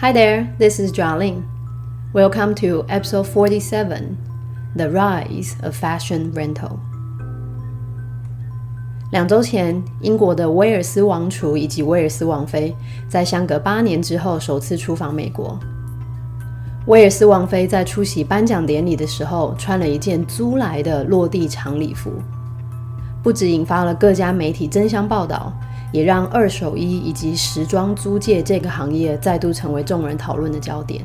Hi there, this is Jialing. Welcome to episode 47 The Rise of Fashion Rental. 两周前，英国的威尔斯王储以及威尔斯王妃在相隔八年之后首次出访美国。威尔斯王妃在出席颁奖典礼的时候，穿了一件租来的落地长礼服，不止引发了各家媒体争相报道，也让二手衣以及时装租借这个行业再度成为众人讨论的焦点。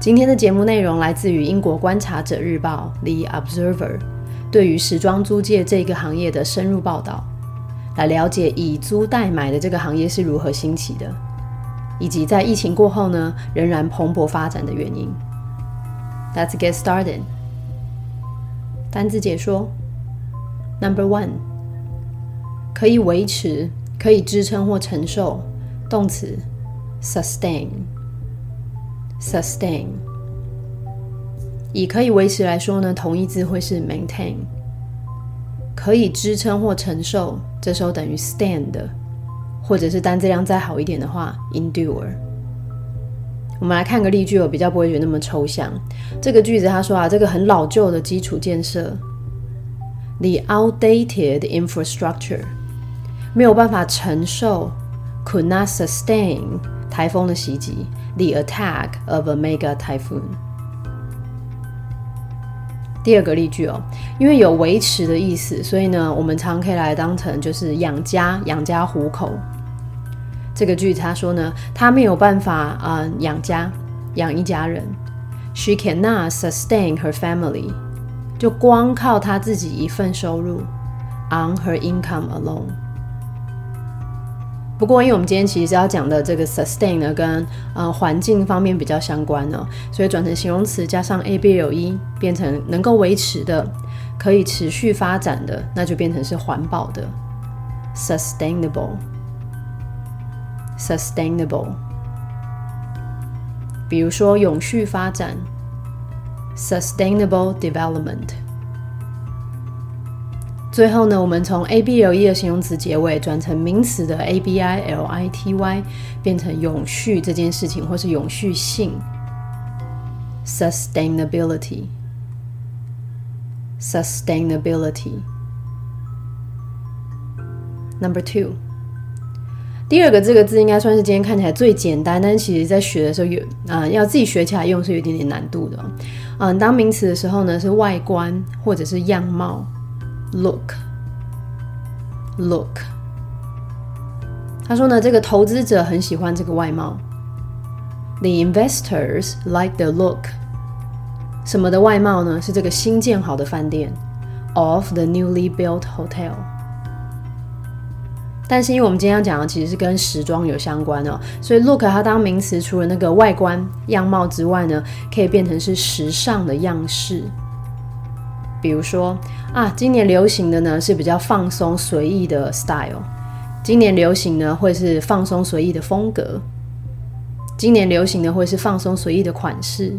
今天的节目内容来自于英国观察者日报 The Observer 对于时装租借这个行业的深入报道，来了解以租代买的这个行业是如何兴起的。以及在疫情过后呢，仍然蓬勃发展的原因。Let's get started。单字解说：Number one，可以维持、可以支撑或承受，动词：sustain，sustain。以可以维持来说呢，同义字会是 maintain。可以支撑或承受，这时候等于 stand。或者是单字量再好一点的话，endure。我们来看个例句，我比较不会觉得那么抽象。这个句子他说啊，这个很老旧的基础建设，the outdated infrastructure 没有办法承受，could not sustain 台风的袭击，the attack of a mega typhoon。第二个例句哦，因为有维持的意思，所以呢，我们常可以来当成就是养家、养家糊口。这个句子他说呢，他没有办法啊养家、养一家人。She cannot sustain her family，就光靠她自己一份收入，on her income alone。不过，因为我们今天其实是要讲的这个 sustain 呢，跟呃环境方面比较相关呢，所以转成形容词加上 able，，变成能够维持的、可以持续发展的，那就变成是环保的 sustainable，sustainable。比如说永续发展 sustainable development。最后呢，我们从 a b l e 的形容词结尾转成名词的 a b i l i t y，变成永续这件事情或是永续性 sustainability sustainability number two 第二个这个字应该算是今天看起来最简单，但其实在学的时候有啊，要自己学起来用是有一点点难度的。嗯，当名词的时候呢，是外观或者是样貌。Look, look。他说呢，这个投资者很喜欢这个外貌。The investors like the look。什么的外貌呢？是这个新建好的饭店，of the newly built hotel。但是因为我们今天要讲的其实是跟时装有相关的，所以 look 它当名词，除了那个外观样貌之外呢，可以变成是时尚的样式。比如说啊，今年流行的呢是比较放松随意的 style，今年流行呢会是放松随意的风格，今年流行的会是放松随意的款式。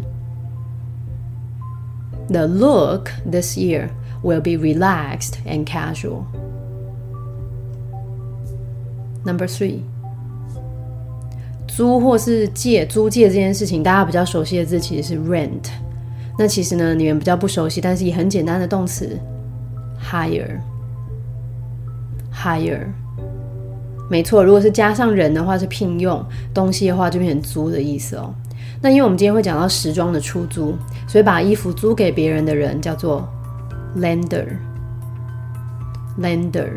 The look this year will be relaxed and casual. Number three，租或是借租借这件事情，大家比较熟悉的字其实是 rent。那其实呢，你们比较不熟悉，但是也很简单的动词，hire，hire，没错。如果是加上人的话，是聘用东西的话，就变成租的意思哦。那因为我们今天会讲到时装的出租，所以把衣服租给别人的人叫做 lender，lender。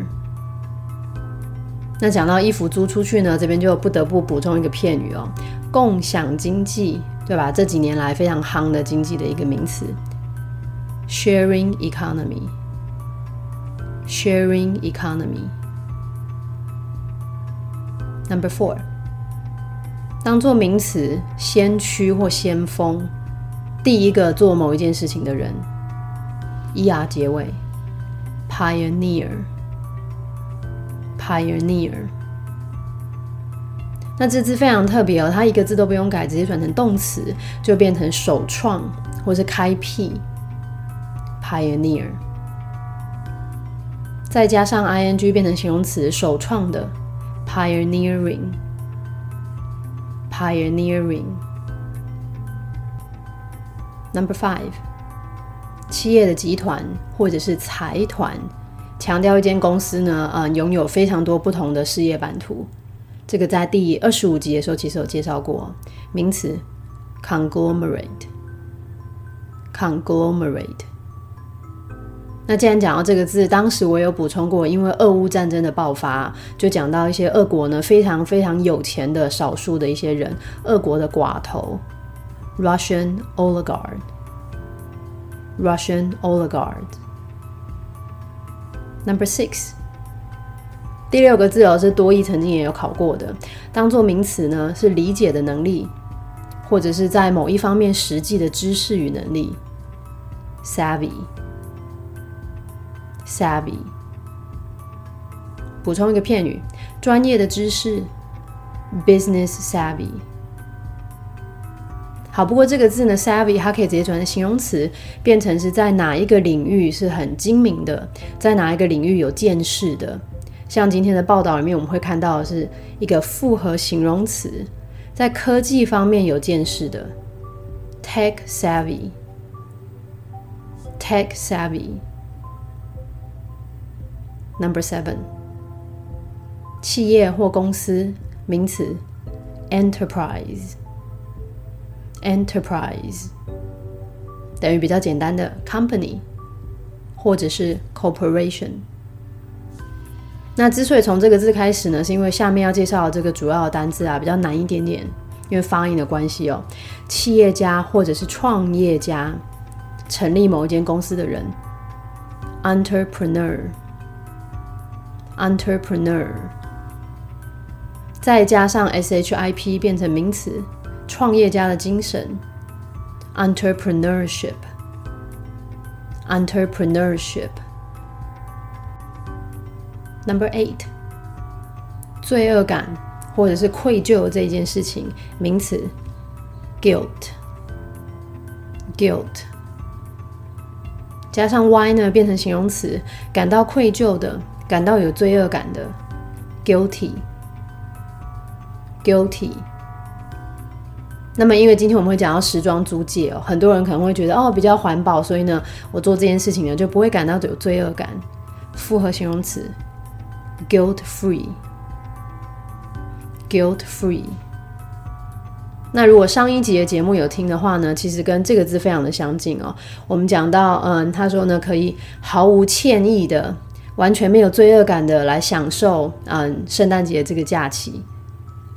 那讲到衣服租出去呢，这边就不得不补充一个片语哦，共享经济。对吧？这几年来非常夯的经济的一个名词，sharing economy Sharing economy。Number four，当做名词，先驱或先锋，第一个做某一件事情的人，er 结尾，pioneer，pioneer。那这字非常特别哦，它一个字都不用改，直接转成动词就变成首创或是开辟，pioneer，再加上 ing 变成形容词，首创的，pioneering，pioneering。number five，企业的集团或者是财团，强调一间公司呢，呃，拥有非常多不同的事业版图。这个在第二十五集的时候其实有介绍过名词，conglomerate，conglomerate。那既然讲到这个字，当时我有补充过，因为俄乌战争的爆发，就讲到一些俄国呢非常非常有钱的少数的一些人，俄国的寡头，Russian oligarch，Russian oligarch。Number six，第六个字哦是多义曾经也有考过的，当做名词呢是理解的能力，或者是在某一方面实际的知识与能力，savvy。Savvy，补充一个片语，专业的知识，business savvy。好，不过这个字呢，savvy 它可以直接转成形容词，变成是在哪一个领域是很精明的，在哪一个领域有见识的。像今天的报道里面，我们会看到的是一个复合形容词，在科技方面有见识的，tech savvy，tech savvy。Number seven，企业或公司名词，enterprise，enterprise 等于比较简单的 company 或者是 corporation。那之所以从这个字开始呢，是因为下面要介绍的这个主要的单字啊比较难一点点，因为发音的关系哦。企业家或者是创业家，成立某一间公司的人，entrepreneur。Entrepreneur，再加上 ship 变成名词，创业家的精神。Entrepreneurship，Entrepreneurship。Number eight，罪恶感或者是愧疚这件事情，名词，guilt，guilt。加上 y 呢，变成形容词，感到愧疚的。 感到有罪恶感的，guilty，guilty。那么，因为今天我们会讲到时装租借哦，很多人可能会觉得哦比较环保，所以呢，我做这件事情呢就不会感到有罪恶感。复合形容词，guilt free，guilt free。那如果上一集的节目有听的话呢，其实跟这个字非常的相近哦。我们讲到，嗯，他说呢可以毫无歉意的。完全没有罪恶感的来享受，嗯，圣诞节这个假期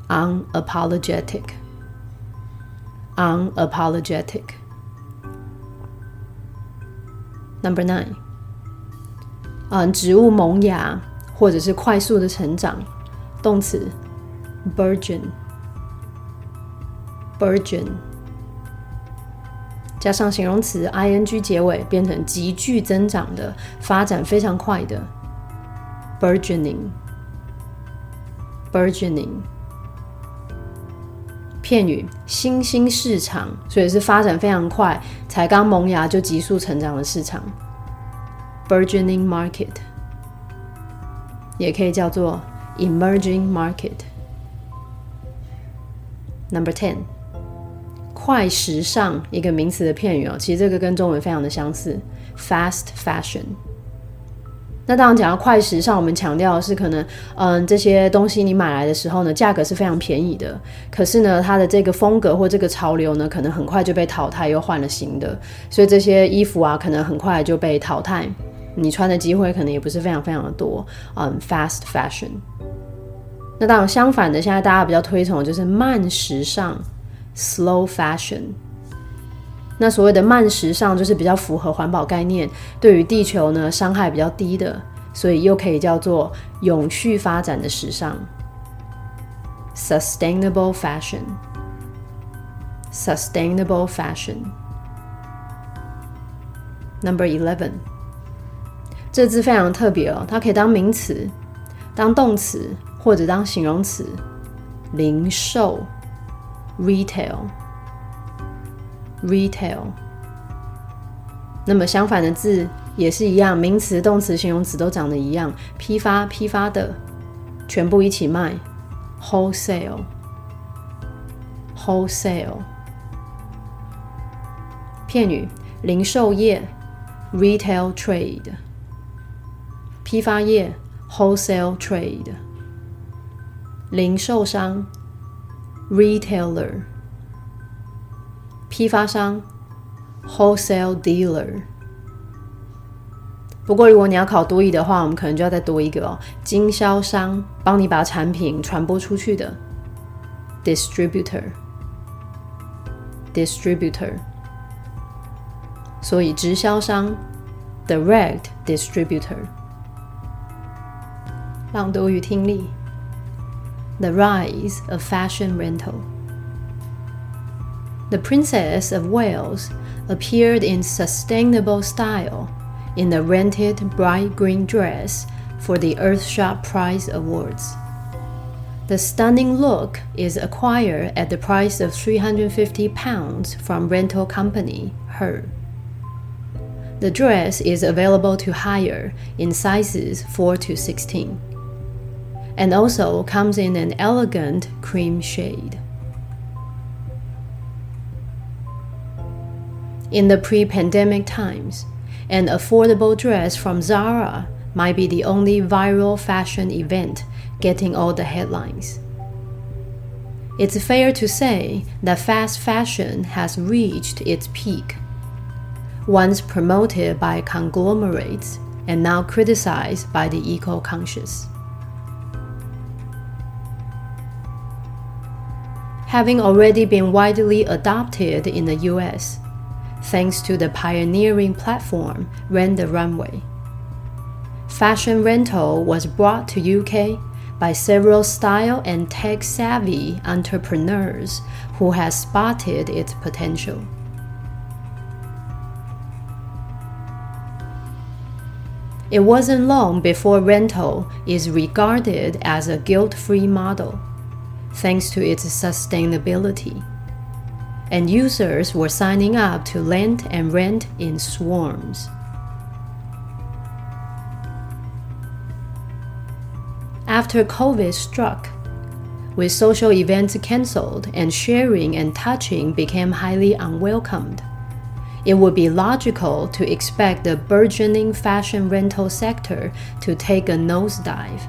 ，unapologetic，unapologetic。Number nine，嗯，植物萌芽或者是快速的成长，动词，burgeon，burgeon。加上形容词 ing 结尾，变成急剧增长的、发展非常快的 burgeoning，burgeoning。片语新兴市场，所以是发展非常快，才刚萌芽就急速成长的市场 burgeoning market，也可以叫做 emerging market。Number ten。快时尚一个名词的片语哦，其实这个跟中文非常的相似，fast fashion。那当然讲到快时尚，我们强调的是可能，嗯，这些东西你买来的时候呢，价格是非常便宜的，可是呢，它的这个风格或这个潮流呢，可能很快就被淘汰，又换了新的，所以这些衣服啊，可能很快就被淘汰，你穿的机会可能也不是非常非常的多，嗯，fast fashion。那当然相反的，现在大家比较推崇的就是慢时尚。Slow fashion，那所谓的慢时尚就是比较符合环保概念，对于地球呢伤害比较低的，所以又可以叫做永续发展的时尚。Sustainable fashion，Sustainable fashion。Number eleven，这字非常特别哦，它可以当名词、当动词或者当形容词，零售。Retail，retail。那么相反的字也是一样，名词、动词、形容词都长得一样。批发、批发的，全部一起卖。Wholesale，wholesale。片语：零售业 retail trade，批发业 wholesale trade，零售商 retailer，批发商 wholesale dealer。不过，如果你要考多译的话，我们可能就要再多一个哦，经销商帮你把产品传播出去的 distributor，distributor。所以直销商 direct distributor。朗读与听力 ：The rise of fashion rental. The Princess of Wales appeared in sustainable style in the rented bright green dress for the Earthshot Prize Awards. The stunning look is acquired at the price of 350 pounds from rental company Her. The dress is available to hire in sizes 4 to 16 and also comes in an elegant cream shade. In the pre pandemic times, an affordable dress from Zara might be the only viral fashion event getting all the headlines. It's fair to say that fast fashion has reached its peak. Once promoted by conglomerates and now criticized by the eco conscious. Having already been widely adopted in the US, thanks to the pioneering platform Rent the Runway. Fashion rental was brought to UK by several style and tech savvy entrepreneurs who had spotted its potential. It wasn't long before rental is regarded as a guilt free model, thanks to its sustainability and users were signing up to lend and rent in swarms. After COVID struck, with social events cancelled and sharing and touching became highly unwelcomed, it would be logical to expect the burgeoning fashion rental sector to take a nosedive.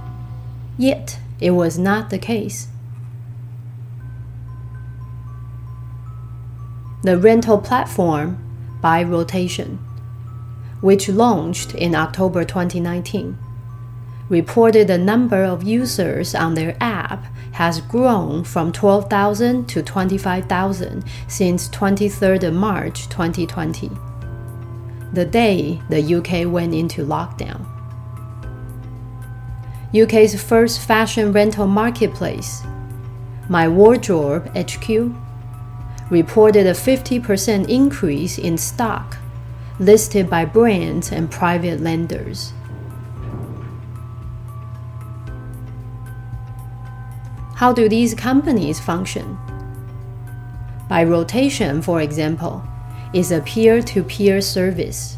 Yet, it was not the case. The rental platform by rotation, which launched in October 2019, reported the number of users on their app has grown from 12,000 to 25,000 since 23rd March 2020, the day the UK went into lockdown. UK's first fashion rental marketplace, My Wardrobe HQ, reported a 50% increase in stock listed by brands and private lenders. How do these companies function? By rotation, for example, is a peer to peer service.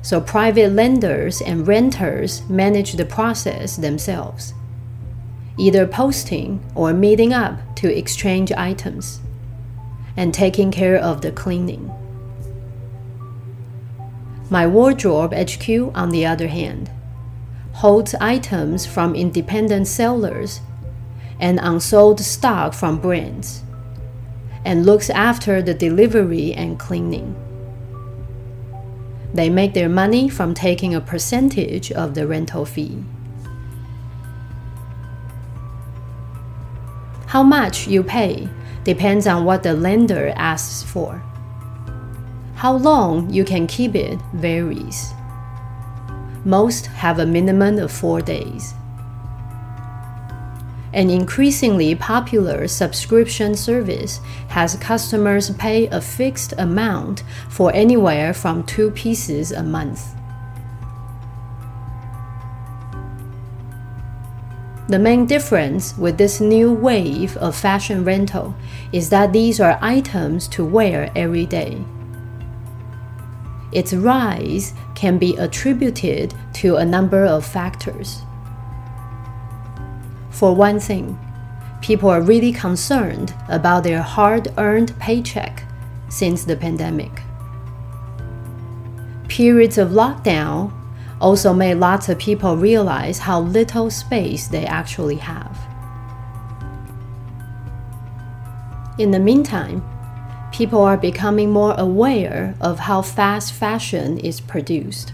So private lenders and renters manage the process themselves, either posting or meeting up to exchange items and taking care of the cleaning. My wardrobe HQ, on the other hand, holds items from independent sellers and unsold stock from brands, and looks after the delivery and cleaning. They make their money from taking a percentage of the rental fee. How much you pay depends on what the lender asks for. How long you can keep it varies. Most have a minimum of four days. An increasingly popular subscription service has customers pay a fixed amount for anywhere from two pieces a month. The main difference with this new wave of fashion rental is that these are items to wear every day. Its rise can be attributed to a number of factors. For one thing, people are really concerned about their hard earned paycheck since the pandemic. Periods of lockdown also made lots of people realize how little space they actually have. In the meantime, people are becoming more aware of how fast fashion is produced,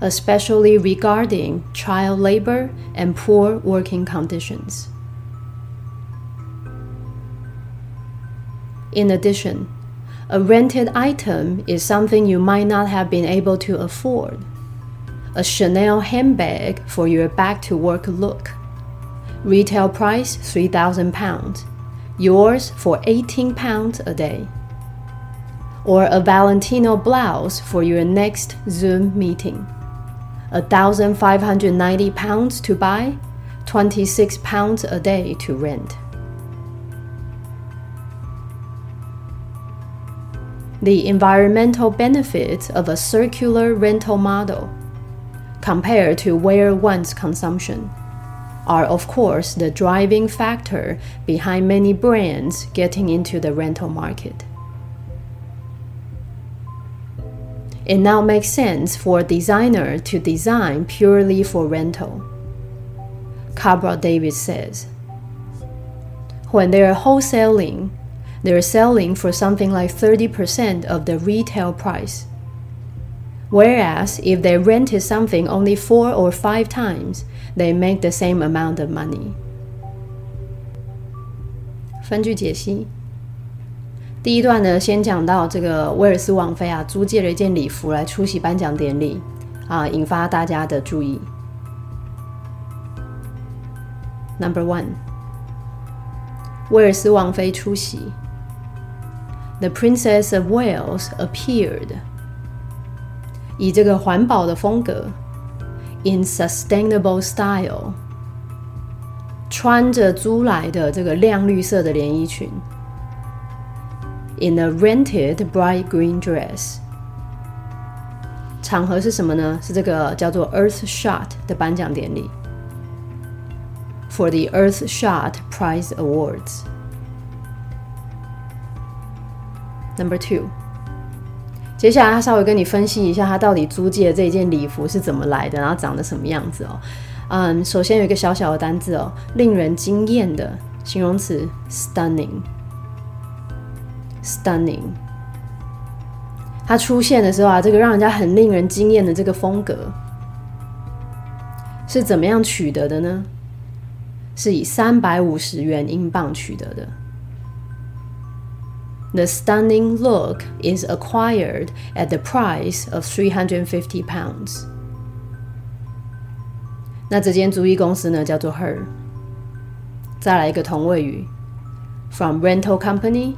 especially regarding child labor and poor working conditions. In addition, a rented item is something you might not have been able to afford. A Chanel handbag for your back to work look. Retail price 3,000 pounds. Yours for 18 pounds a day. Or a Valentino blouse for your next Zoom meeting. 1,590 pounds to buy, 26 pounds a day to rent. the environmental benefits of a circular rental model compared to where once consumption are, of course, the driving factor behind many brands getting into the rental market. It now makes sense for a designer to design purely for rental. Cabra Davis says When they're wholesaling, they're selling for something like 30% of the retail price. Whereas if they rented something only four or five times, they make the same amount of money. 分句解析。第一段呢，先讲到这个威尔斯王妃啊，租借了一件礼服来出席颁奖典礼，啊，引发大家的注意。Number one，威尔斯王妃出席。The Princess of Wales appeared， 以这个环保的风格，in sustainable style，穿着租来的这个亮绿色的连衣裙，in a rented bright green dress。场合是什么呢？是这个叫做 Earthshot 的颁奖典礼，for the Earthshot Prize Awards。Number two， 接下来他稍微跟你分析一下，他到底租借的这一件礼服是怎么来的，然后长得什么样子哦。嗯，首先有一个小小的单字哦，令人惊艳的形容词，stunning，stunning。它出现的时候啊，这个让人家很令人惊艳的这个风格，是怎么样取得的呢？是以三百五十元英镑取得的。The stunning look is acquired at the price of 350 pounds. 那这间租衣公司呢，叫做 Her。再来一个同位语，from rental company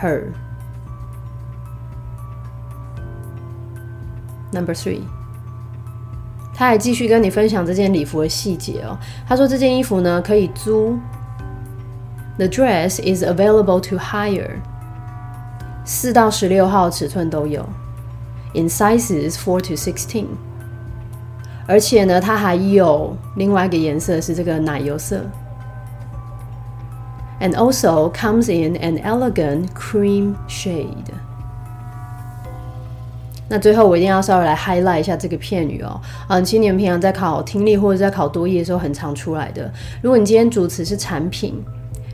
Her。Number three，他还继续跟你分享这件礼服的细节哦。他说这件衣服呢可以租，The dress is available to hire。 四到十六号尺寸都有，in sizes four to sixteen。而且呢，它还有另外一个颜色是这个奶油色，and also comes in an elegant cream shade。那最后我一定要稍微来 highlight 一下这个片语哦，嗯，其实你们平常在考听力或者在考多义的时候很常出来的。如果你今天主词是产品。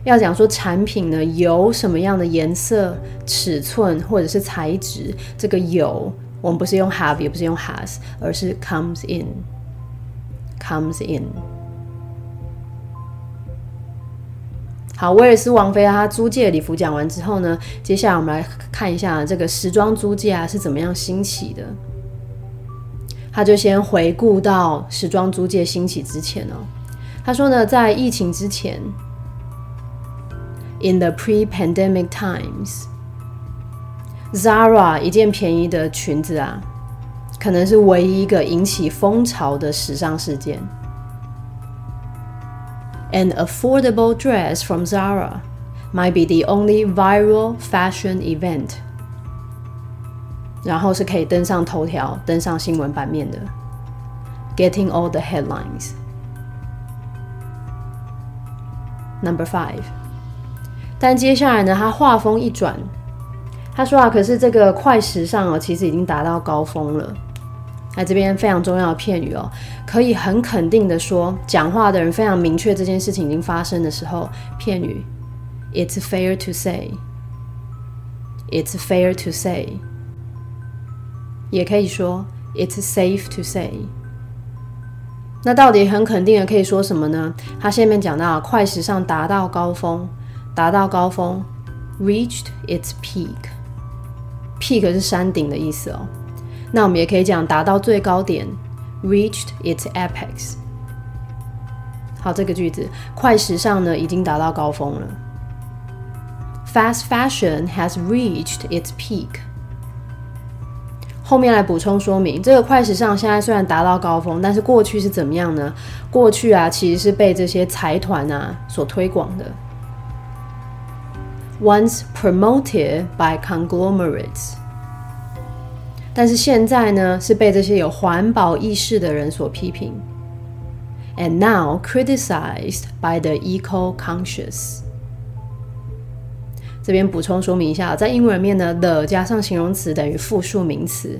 要讲说产品呢有什么样的颜色、尺寸或者是材质，这个有我们不是用 have 也不是用 has，而是 comes in，comes in。好，威尔斯王妃她租借礼服讲完之后呢，接下来我们来看一下这个时装租借啊是怎么样兴起的。他就先回顾到时装租借兴起之前哦，他说呢，在疫情之前。In the pre-pandemic times, Zara 一件便宜的裙子啊，可能是唯一一个引起风潮的时尚事件。An affordable dress from Zara might be the only viral fashion event。然后是可以登上头条、登上新闻版面的，getting all the headlines。 Number five。 但接下来呢，他话锋一转，他说啊，可是这个快时尚哦，其实已经达到高峰了。那这边非常重要的片语哦，可以很肯定的说，讲话的人非常明确这件事情已经发生的时候，片语，It's fair to say，It's fair to say，也可以说 It's safe to say。那到底很肯定的可以说什么呢？他下面讲到快时尚达到高峰，达到高峰，reached its peak，peak 是山顶的意思哦。那我们也可以讲达到最高点，reached its apex。好，这个句子，快时尚呢已经达到高峰了。Fast fashion has reached its peak。后面来补充说明，这个快时尚现在虽然达到高峰，但是过去是怎么样呢？过去啊，其实是被这些财团啊所推广的。Once promoted by conglomerates。但是现在呢，是被这些有环保意识的人所批评，and now criticized by the eco-conscious。这边补充说明一下，在英文里面呢，the 加上形容词等于复数名词，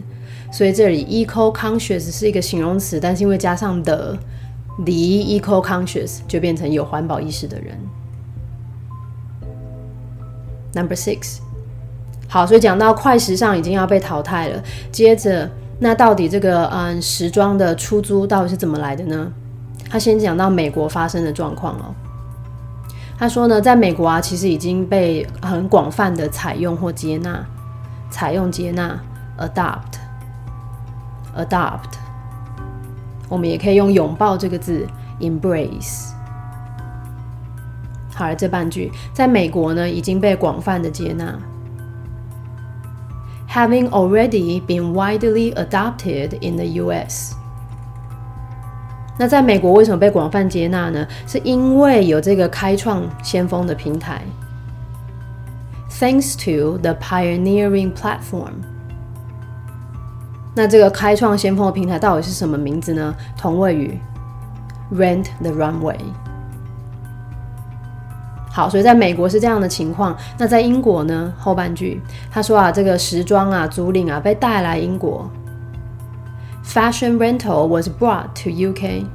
所以这里 eco-conscious 是一个形容词，但是因为加上 the，the eco-conscious 就变成有环保意识的人。Number six。好，所以讲到快时尚已经要被淘汰了。接着，那到底这个嗯时装的出租到底是怎么来的呢？他先讲到美国发生的状况哦。他说呢，在美国啊，其实已经被很广泛的采用或接纳，采用接纳，adopt，adopt。我们也可以用拥抱这个字，embrace。好了，这半句在美国呢已经被广泛的接纳。having already been widely adopted in the U.S. 那在美国为什么被广泛接纳呢？是因为有这个开创先锋的平台。Thanks to the pioneering platform。那这个开创先锋的平台到底是什么名字呢？同位语，Rent the runway。好，所以在美国是这样的情况。那在英国呢？后半句他说啊，这个时装啊租赁啊被带来英国。Fashion rental was brought to UK。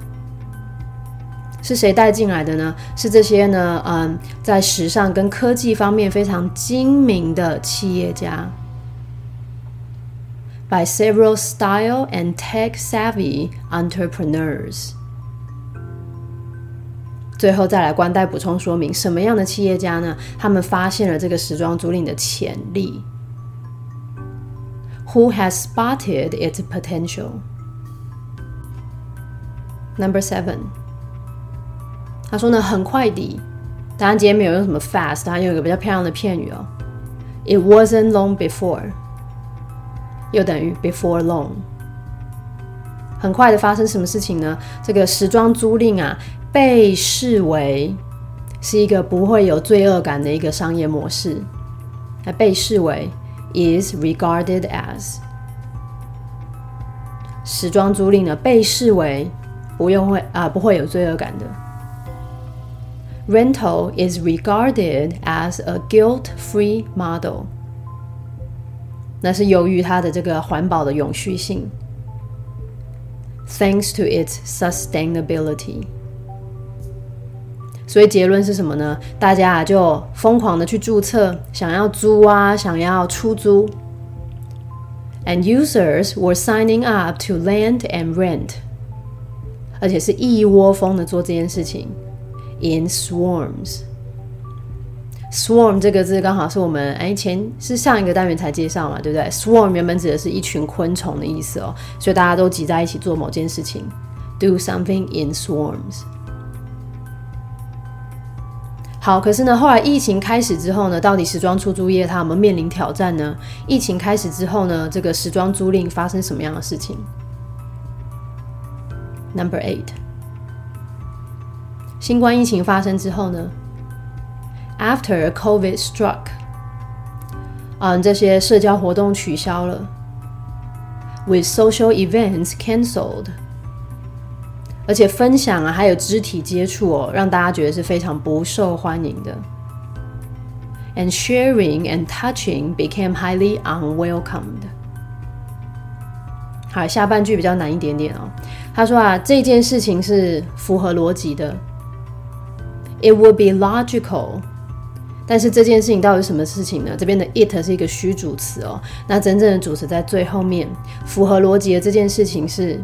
是谁带进来的呢？是这些呢？嗯，在时尚跟科技方面非常精明的企业家。By several style and tech savvy entrepreneurs。最后再来关带补充说明，什么样的企业家呢？他们发现了这个时装租赁的潜力。Who has spotted its potential? Number seven，他说呢，很快的。当然今天没有用什么 fast，他用一个比较漂亮的片语哦。It wasn't long before，又等于 before long。很快的发生什么事情呢？这个时装租赁啊。被视为是一个不会有罪恶感的一个商业模式，那被视为 is regarded as 时装租赁呢？被视为不用会啊不会有罪恶感的 rental is regarded as a guilt-free model，那是由于它的这个环保的永续性，thanks to its sustainability。所以结论是什么呢？大家啊就疯狂的去注册，想要租啊，想要出租。And users were signing up to land and rent，而且是一窝蜂的做这件事情。In swarms，swarm 这个字刚好是我们哎前是上一个单元才介绍嘛，对不对？Swarm 原本指的是一群昆虫的意思哦，所以大家都挤在一起做某件事情。Do something in swarms。好，可是呢，后来疫情开始之后呢，到底时装出租业它有没有面临挑战呢？疫情开始之后呢，这个时装租赁发生什么样的事情？Number eight，新冠疫情发生之后呢，After COVID struck，嗯，这些社交活动取消了，With social events cancelled，而且分享啊，还有肢体接触哦，让大家觉得是非常不受欢迎的。And sharing and touching became highly unwelcomed. 好，下半句比较难一点点哦。他说啊，这件事情是符合逻辑的。It would be logical. 但是这件事情到底是什么事情呢？这边的 it 是一个虚主词哦。那真正的主词在最后面。符合逻辑的这件事情是，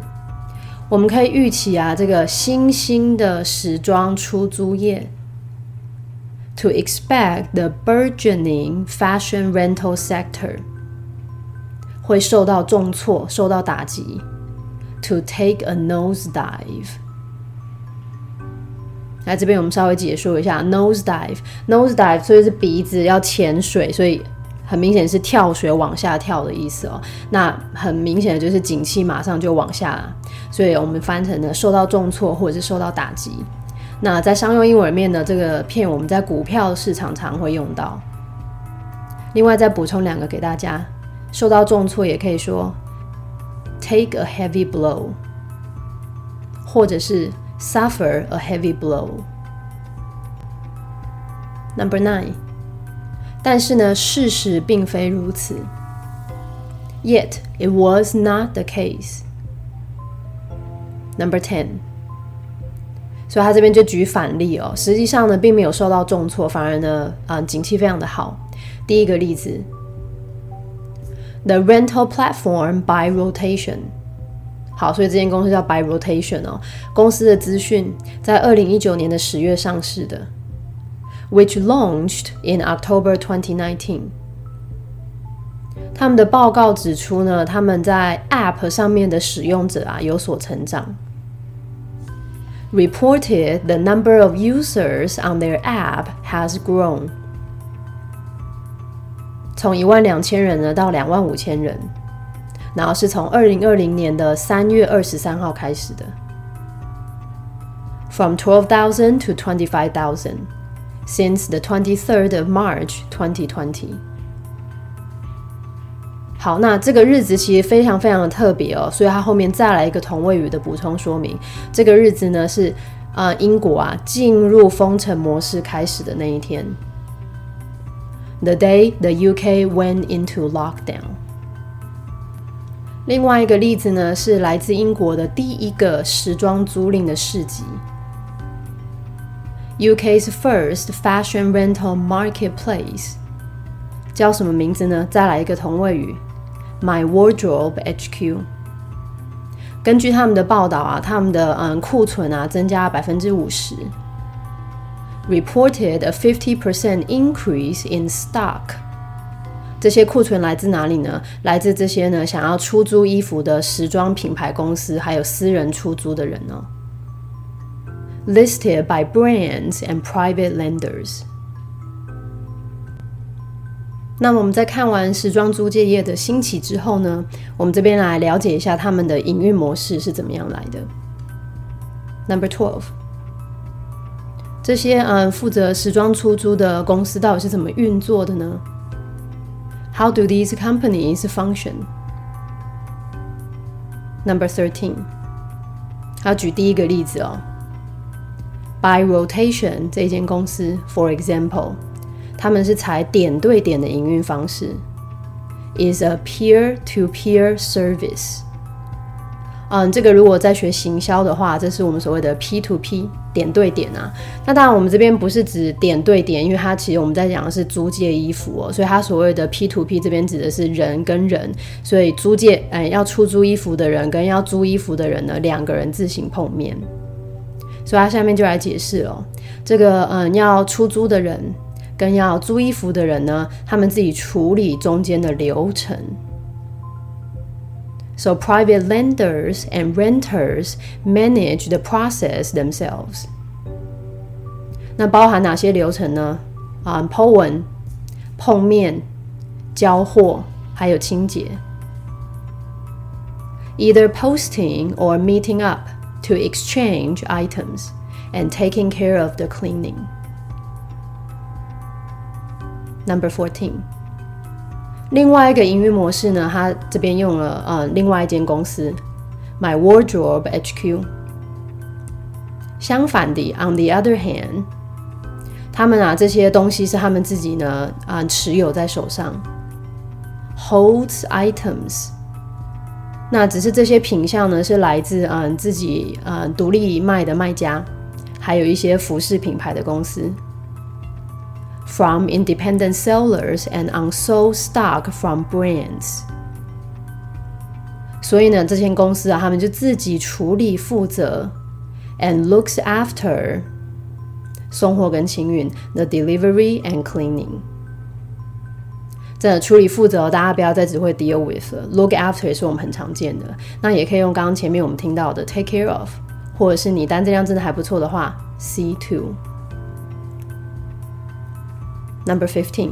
我们可以预期啊，这个新兴的时装出租业。To expect the burgeoning fashion rental sector 会受到重挫、受到打击。To take a nosedive。来这边我们稍微解说一下 nosedive，nosedive 所以是鼻子要潜水，所以很明显是跳水往下跳的意思哦。那很明显的就是景气马上就往下，所以我们翻成了受到重挫或者是受到打击。那在商用英文里面的这个片，我们在股票市场常会用到。另外再补充两个给大家，受到重挫也可以说 take a heavy blow，或者是 suffer a heavy blow。Number nine，但是呢，事实并非如此。Yet it was not the case. Number ten. 所以他这边就举反例哦，实际上呢，并没有受到重挫，反而呢，啊，景气非常的好。第一个例子，The rental platform by rotation，好，所以这间公司叫 by rotation 哦。公司的资讯在二零一九年的十月上市的，which launched in October 2019。他们的报告指出呢，他们在 App 上面的使用者啊有所成长。reported the number of users on their app has grown，从一万两千人呢到两万五千人，然后是从二零二零年的三月二十三号开始的，from twelve thousand to twenty five thousand since the twenty third of March twenty twenty。 好，那这个日子其实非常非常的特别哦，所以它后面再来一个同位语的补充说明。这个日子呢是啊，英国啊进入封城模式开始的那一天。The day the UK went into lockdown。另外一个例子呢是来自英国的第一个时装租赁的市集。UK's first fashion rental marketplace。叫什么名字呢？再来一个同位语。My Wardrobe HQ，根据他们的报道啊，他们的嗯库存啊增加百分之五十，reported a fifty percent increase in stock。这些库存来自哪里呢？来自这些呢想要出租衣服的时装品牌公司，还有私人出租的人呢。Listed by brands and private lenders。 那么我们在看完时装租借业的兴起之后呢，我们这边来了解一下他们的营运模式是怎么样来的。Number twelve，这些嗯负责时装出租的公司到底是怎么运作的呢？How do these companies function? Number thirteen，要举第一个例子哦，By rotation 这间公司，For example。他们是采点对点的营运方式，is a peer-to-peer service。嗯，这个如果在学行销的话，这是我们所谓的 P-to-P 点对点啊。那当然，我们这边不是指点对点，因为它其实我们在讲的是租借衣服哦，所以它所谓的 P-to-P 这边指的是人跟人，所以租借哎要出租衣服的人跟要租衣服的人呢，两个人自行碰面。所以它下面就来解释了，这个嗯要出租的人。跟要租衣服的人呢，他们自己处理中间的流程。So private lenders and renters manage the process themselves。那包含哪些流程呢？啊，Po 文、碰面、交货，还有清洁。Either posting or meeting up to exchange items and taking care of the cleaning. Number fourteen，另外一个营运模式呢，它这边用了呃另外一间公司，My Wardrobe HQ。相反的，on the other hand，他们啊这些东西是他们自己呢啊持有在手上，holds items。那只是这些品相呢是来自嗯自己嗯独立卖的卖家，还有一些服饰品牌的公司。From independent sellers and unsold stock from brands。所以呢，这间公司啊，他们就自己处理负责，and looks after 送货跟清运，the delivery and cleaning。这处理负责，大家不要再只会 deal with 了。Look after 也是我们很常见的，那也可以用刚刚前面我们听到的 take care of，或者是你单质量真的还不错的话，see to。 Number fifteen，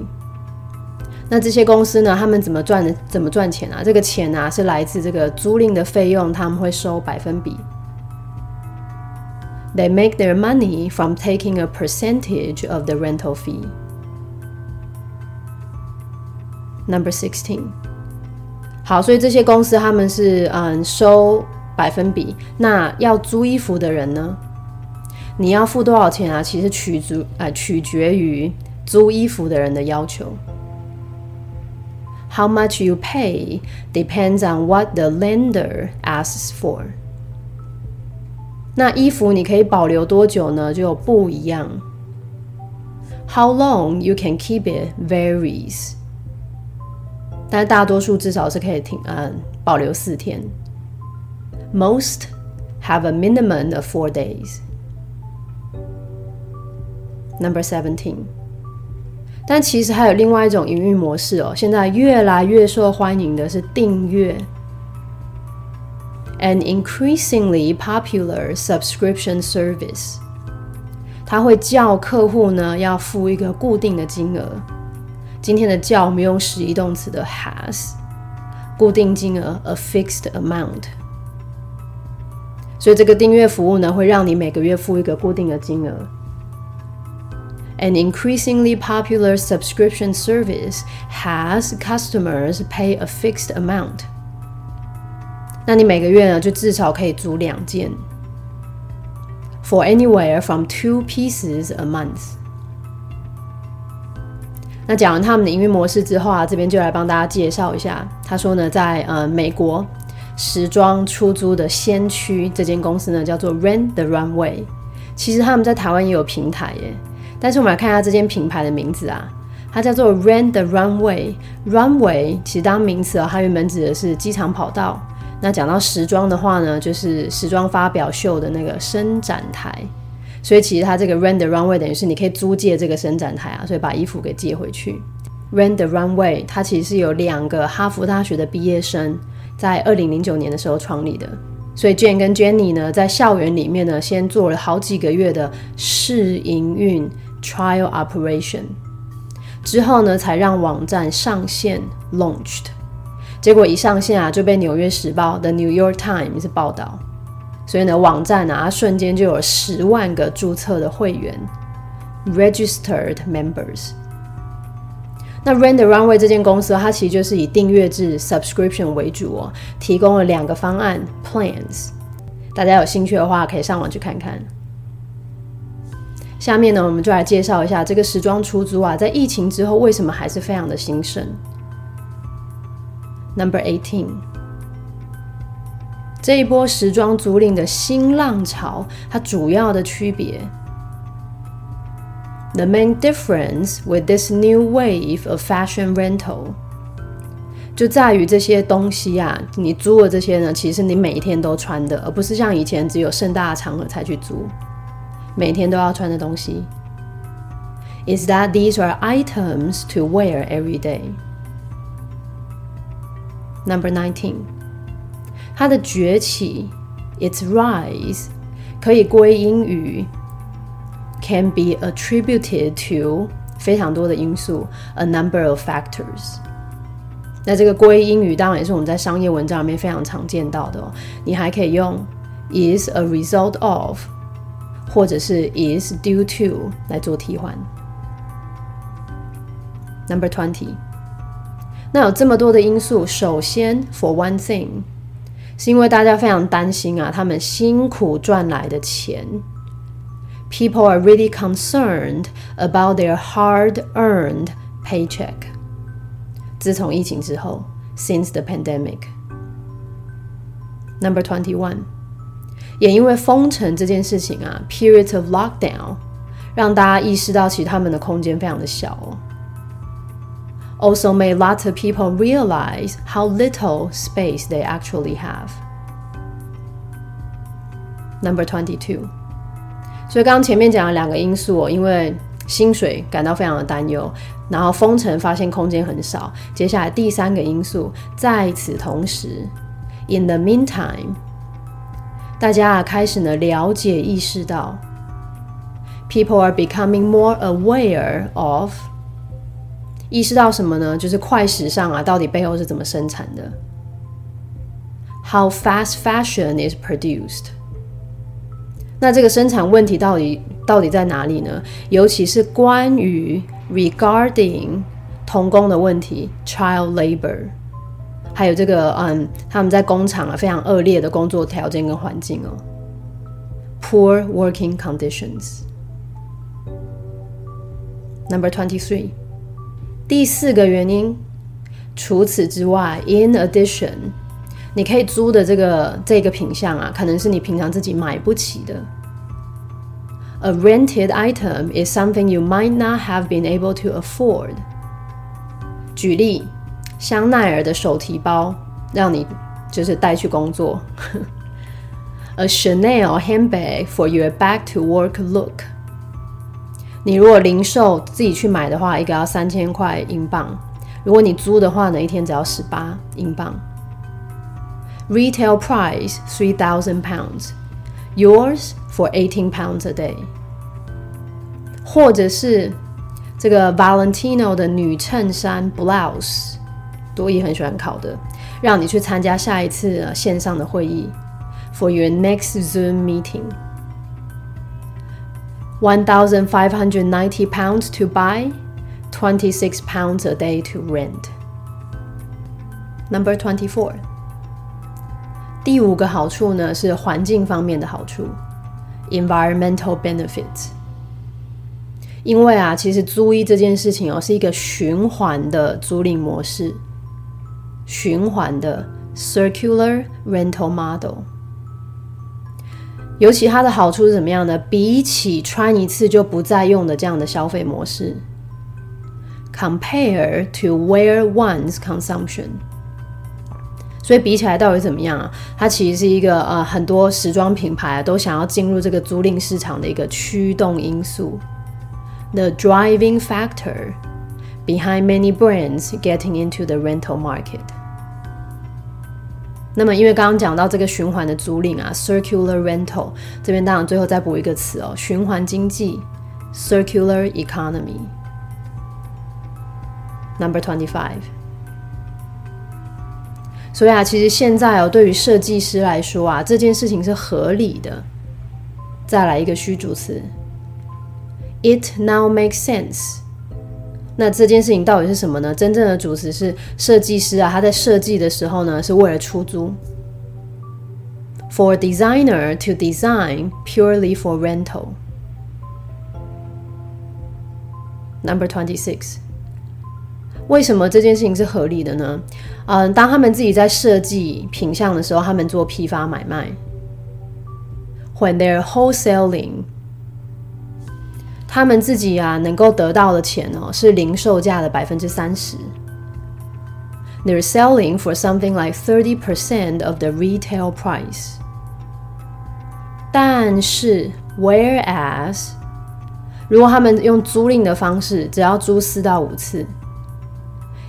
那这些公司呢？他们怎么赚的？怎么赚钱啊？这个钱啊，是来自这个租赁的费用，他们会收百分比。They make their money from taking a percentage of the rental fee. Number sixteen，好，所以这些公司他们是嗯收百分比。那要租衣服的人呢？你要付多少钱啊？其实取决呃取决于。租衣服的人的要求。How much you pay depends on what the lender asks for。那衣服你可以保留多久呢？就不一样。How long you can keep it varies。但大多数至少是可以停嗯保留四天。Most have a minimum of four days. Number seventeen. 但其实还有另外一种营运模式哦，现在越来越受欢迎的是订阅，an increasingly popular subscription service。它会叫客户呢要付一个固定的金额。今天的叫我们用实义动词的 has，固定金额 a fixed amount。所以这个订阅服务呢会让你每个月付一个固定的金额。An increasingly popular subscription service has customers pay a fixed amount。那你每个月呢，就至少可以租两件，for anywhere from two pieces a month。那讲完他们的营运模式之后啊，这边就来帮大家介绍一下。他说呢，在呃美国时装出租的先驱，这间公司呢叫做 Rent the Runway。其实他们在台湾也有平台耶。 但是我们来看一下这间品牌的名字啊，它叫做 Rent the Runway。Runway 其实当名词啊，它原本指的是机场跑道。那讲到时装的话呢，就是时装发表秀的那个伸展台。所以其实它这个 Rent the Runway 等于是你可以租借这个伸展台啊，所以把衣服给借回去。Rent the Runway 它其实是有两个哈佛大学的毕业生在二零零九年的时候创立的。所以 Jane 跟 Jenny 呢，在校园里面呢，先做了好几个月的试营运。Trial operation 之后呢，才让网站上线 launched。结果一上线啊，就被《纽约时报》的《New York Times》报道。所以呢，网站啊，瞬间就有十万个注册的会员 （registered members）。那 Render Runway 这间公司，它其实就是以订阅制 （subscription） 为主哦，提供了两个方案 （plans）。大家有兴趣的话，可以上网去看看。下面呢，我们就来介绍一下这个时装出租啊，在疫情之后为什么还是非常的兴盛。Number eighteen，这一波时装租赁的新浪潮，它主要的区别，The main difference with this new wave of fashion rental，就在于这些东西啊，你租的这些呢，其实你每一天都穿的，而不是像以前只有盛大的场合才去租。每天都要穿的东西，is that these are items to wear every day. Number nineteen，它的崛起，its rise，可以归因于，can be attributed to 非常多的因素，a number of factors。那这个归因于当然也是我们在商业文章里面非常常见到的哦。你还可以用 is a result of。 或者是 is due to 来做替换。Number twenty，那有这么多的因素，首先 for one thing，是因为大家非常担心啊，他们辛苦赚来的钱 people are really concerned about their hard-earned paycheck。自从疫情之后，since the pandemic。Number twenty one，也因为封城这件事情啊，period of lockdown，让大家意识到其实他们的空间非常的小哦。Also made lots of people realize how little space they actually have. Number twenty two，所以刚刚前面讲了两个因素哦，因为薪水感到非常的担忧，然后封城发现空间很少。接下来第三个因素，在此同时，in the meantime，大家啊开始呢了解意识到，people are becoming more aware of，意识到什么呢？就是快时尚啊到底背后是怎么生产的？How fast fashion is produced。那这个生产问题到底到底在哪里呢？尤其是关于 regarding 童工的问题，child labor，还有这个嗯，他们在工厂啊非常恶劣的工作条件跟环境哦，poor working conditions。Number twenty three，第四个原因，除此之外，in addition。你可以租的这个这个品相啊，可能是你平常自己买不起的。A rented item is something you might not have been able to afford。举例，香奈儿的手提包，让你就是带去工作。A Chanel handbag for your back to work look。你如果零售自己去买的话，一个要三千块英镑；如果你租的话呢，一天只要十八英镑。Retail price three thousand pounds, yours for eighteen pounds a day。或者是这个 Valentino 的女衬衫 blouse，多也很喜欢考的，让你去参加下一次线上的会议，for your next Zoom meeting。One thousand five hundred ninety pounds to buy, twenty six pounds a day to rent. Number twenty four. 第五个好处呢是环境方面的好处，environmental benefits。因为啊，其实租衣这件事情哦是一个循环的租赁模式，循环的 circular rental model。尤其它的好处是怎么样呢？比起穿一次就不再用的这样的消费模式，compare to wear one's consumption。所以比起来到底怎么样啊？它其实是一个呃很多时装品牌都想要进入这个租赁市场的一个驱动因素，the driving factor behind many brands getting into the rental market。那么因为刚刚讲到这个循环的租赁啊，circular rental，这边当然最后再补一个词哦，循环经济，circular economy。Number twenty five。所以啊，其实现在哦，对于设计师来说啊，这件事情是合理的。再来一个虚主词，It now makes sense。那这件事情到底是什么呢？真正的主词是设计师啊，他在设计的时候呢，是为了出租。For designer to design purely for rental. Number twenty six. 为什么这件事情是合理的呢？嗯，当他们自己在设计品相的时候，他们做批发买卖；when they're wholesaling，他们自己啊能够得到的钱哦是零售价的百分之三十。They're selling for something like thirty percent of the retail price。但是，whereas，如果他们用租赁的方式，只要租四到五次。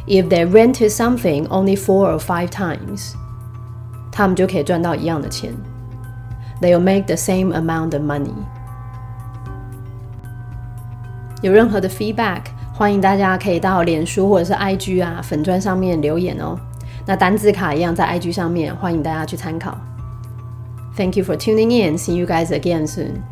If they rented something only four or five times，他们就可以赚到一样的钱。They'll make the same amount of money。 有任何的 feedback，欢迎大家可以到脸书或者是 IG 啊粉砖上面留言哦。那单字卡一样在 IG 上面，欢迎大家去参考。Thank you for tuning in. See you guys again soon.